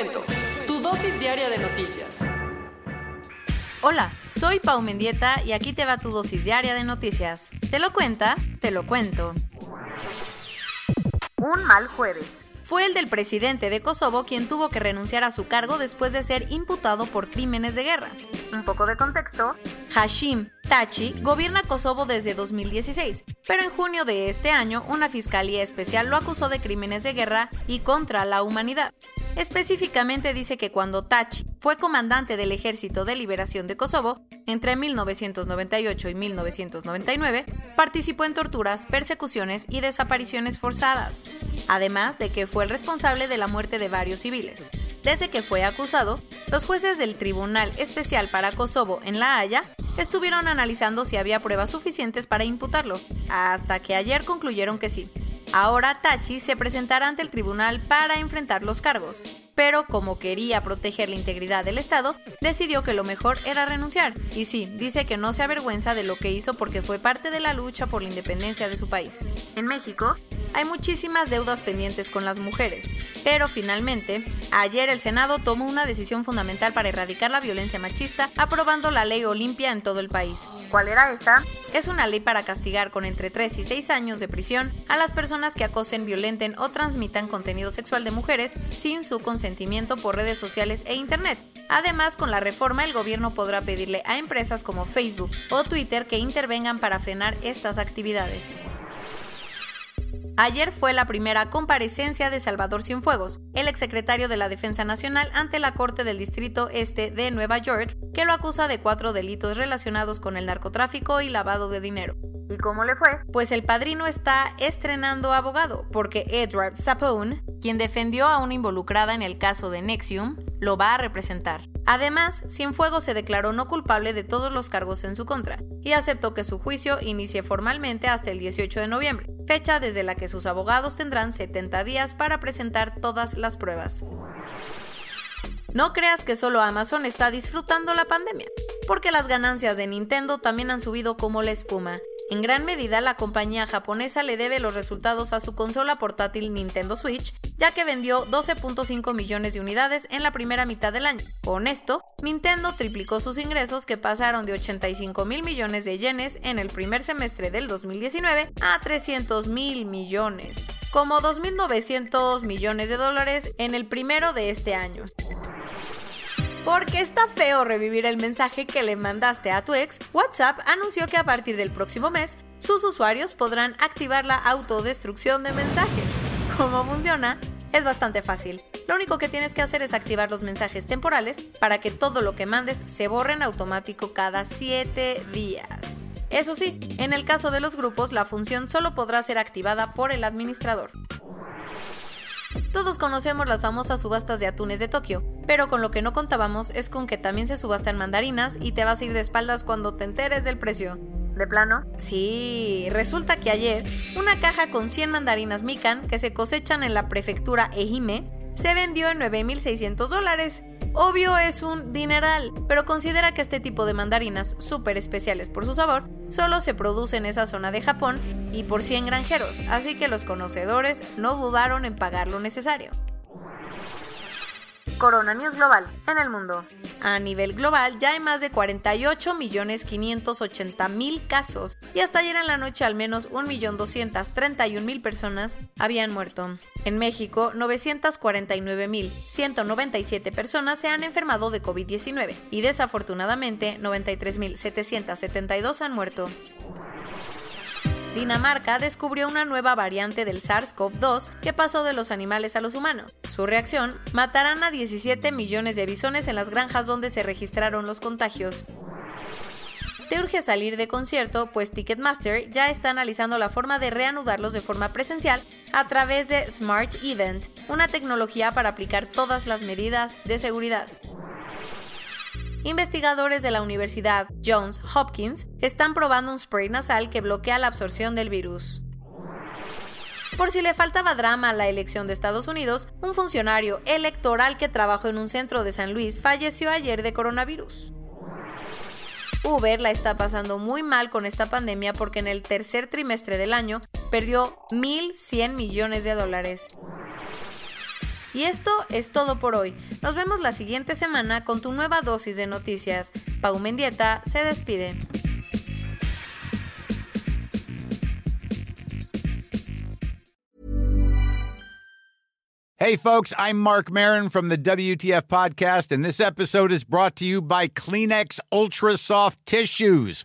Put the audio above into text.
Cuento. Tu dosis diaria de noticias. Hola, soy Pau Mendieta y aquí te va tu dosis diaria de noticias. ¿Te lo cuenta? Te lo cuento. Un mal jueves. Fue el del presidente de Kosovo quien tuvo que renunciar a su cargo después de ser imputado por crímenes de guerra. Un poco de contexto. Hashim Tachi gobierna Kosovo desde 2016, pero en junio de este año una fiscalía especial lo acusó de crímenes de guerra y contra la humanidad. Específicamente dice que cuando Tachi fue comandante del Ejército de Liberación de Kosovo entre 1998 y 1999, participó en torturas, persecuciones y desapariciones forzadas, además de que fue el responsable de la muerte de varios civiles. Desde que fue acusado, los jueces del Tribunal Especial para Kosovo en La Haya estuvieron analizando si había pruebas suficientes para imputarlo, hasta que ayer concluyeron que sí. Ahora Tachi se presentará ante el tribunal para enfrentar los cargos, pero como quería proteger la integridad del Estado, decidió que lo mejor era renunciar. Y sí, dice que no se avergüenza de lo que hizo porque fue parte de la lucha por la independencia de su país. En México, hay muchísimas deudas pendientes con las mujeres, pero finalmente, ayer el Senado tomó una decisión fundamental para erradicar la violencia machista, aprobando la ley Olimpia en todo el país. ¿Cuál era esa? Es una ley para castigar con entre 3 y 6 años de prisión a las personas que acosen, violenten o transmitan contenido sexual de mujeres sin su consentimiento por redes sociales e Internet. Además, con la reforma, el gobierno podrá pedirle a empresas como Facebook o Twitter que intervengan para frenar estas actividades. Ayer fue la primera comparecencia de Salvador Cienfuegos, el exsecretario de la Defensa Nacional, ante la Corte del Distrito Este de Nueva York, que lo acusa de cuatro delitos relacionados con el narcotráfico y lavado de dinero. ¿Y cómo le fue? Pues el padrino está estrenando abogado, porque Edward Sapone, quien defendió a una involucrada en el caso de Nexium, lo va a representar. Además, Cienfuegos se declaró no culpable de todos los cargos en su contra y aceptó que su juicio inicie formalmente hasta el 18 de noviembre, fecha desde la que sus abogados tendrán 70 días para presentar todas las pruebas. No creas que solo Amazon está disfrutando la pandemia, porque las ganancias de Nintendo también han subido como la espuma. En gran medida, la compañía japonesa le debe los resultados a su consola portátil Nintendo Switch, ya que vendió 12.5 millones de unidades en la primera mitad del año. Con esto, Nintendo triplicó sus ingresos que pasaron de 85 mil millones de yenes en el primer semestre del 2019 a 300 mil millones, como 2.900 millones de dólares en el primero de este año. Porque está feo revivir el mensaje que le mandaste a tu ex, WhatsApp anunció que a partir del próximo mes, sus usuarios podrán activar la autodestrucción de mensajes. ¿Cómo funciona? Es bastante fácil. Lo único que tienes que hacer es activar los mensajes temporales para que todo lo que mandes se borre en automático cada 7 días. Eso sí, en el caso de los grupos, la función solo podrá ser activada por el administrador. Todos conocemos las famosas subastas de atunes de Tokio, pero con lo que no contábamos es con que también se subastan mandarinas y te vas a ir de espaldas cuando te enteres del precio. ¿De plano? Sí, resulta que ayer una caja con 100 mandarinas Mikan que se cosechan en la prefectura Ehime se vendió en 9.600 dólares. Obvio es un dineral, pero considera que este tipo de mandarinas, súper especiales por su sabor, solo se produce en esa zona de Japón y por 100 granjeros, así que los conocedores no dudaron en pagar lo necesario. Corona News Global en el mundo. A nivel global ya hay más de 48.580.000 casos y hasta ayer en la noche al menos 1.231.000 personas habían muerto. En México, 949.197 personas se han enfermado de COVID-19 y desafortunadamente 93.772 han muerto. Dinamarca descubrió una nueva variante del SARS-CoV-2 que pasó de los animales a los humanos. Su reacción, matarán a 17 millones de bisones en las granjas donde se registraron los contagios. te urge salir de concierto, pues Ticketmaster ya está analizando la forma de reanudarlos de forma presencial a través de Smart Event, una tecnología para aplicar todas las medidas de seguridad. Investigadores de la Universidad Johns Hopkins están probando un spray nasal que bloquea la absorción del virus. Por si le faltaba drama a la elección de Estados Unidos, un funcionario electoral que trabajó en un centro de San Luis falleció ayer de coronavirus. Uber la está pasando muy mal con esta pandemia porque en el tercer trimestre del año perdió 1.100 millones de dólares. Y esto es todo por hoy. Nos vemos la siguiente semana con tu nueva dosis de noticias. Pau Mendieta se despide. Hey, folks, I'm Mark Marin from the WTF Podcast, and this episode is brought to you by Kleenex Ultra Soft Tissues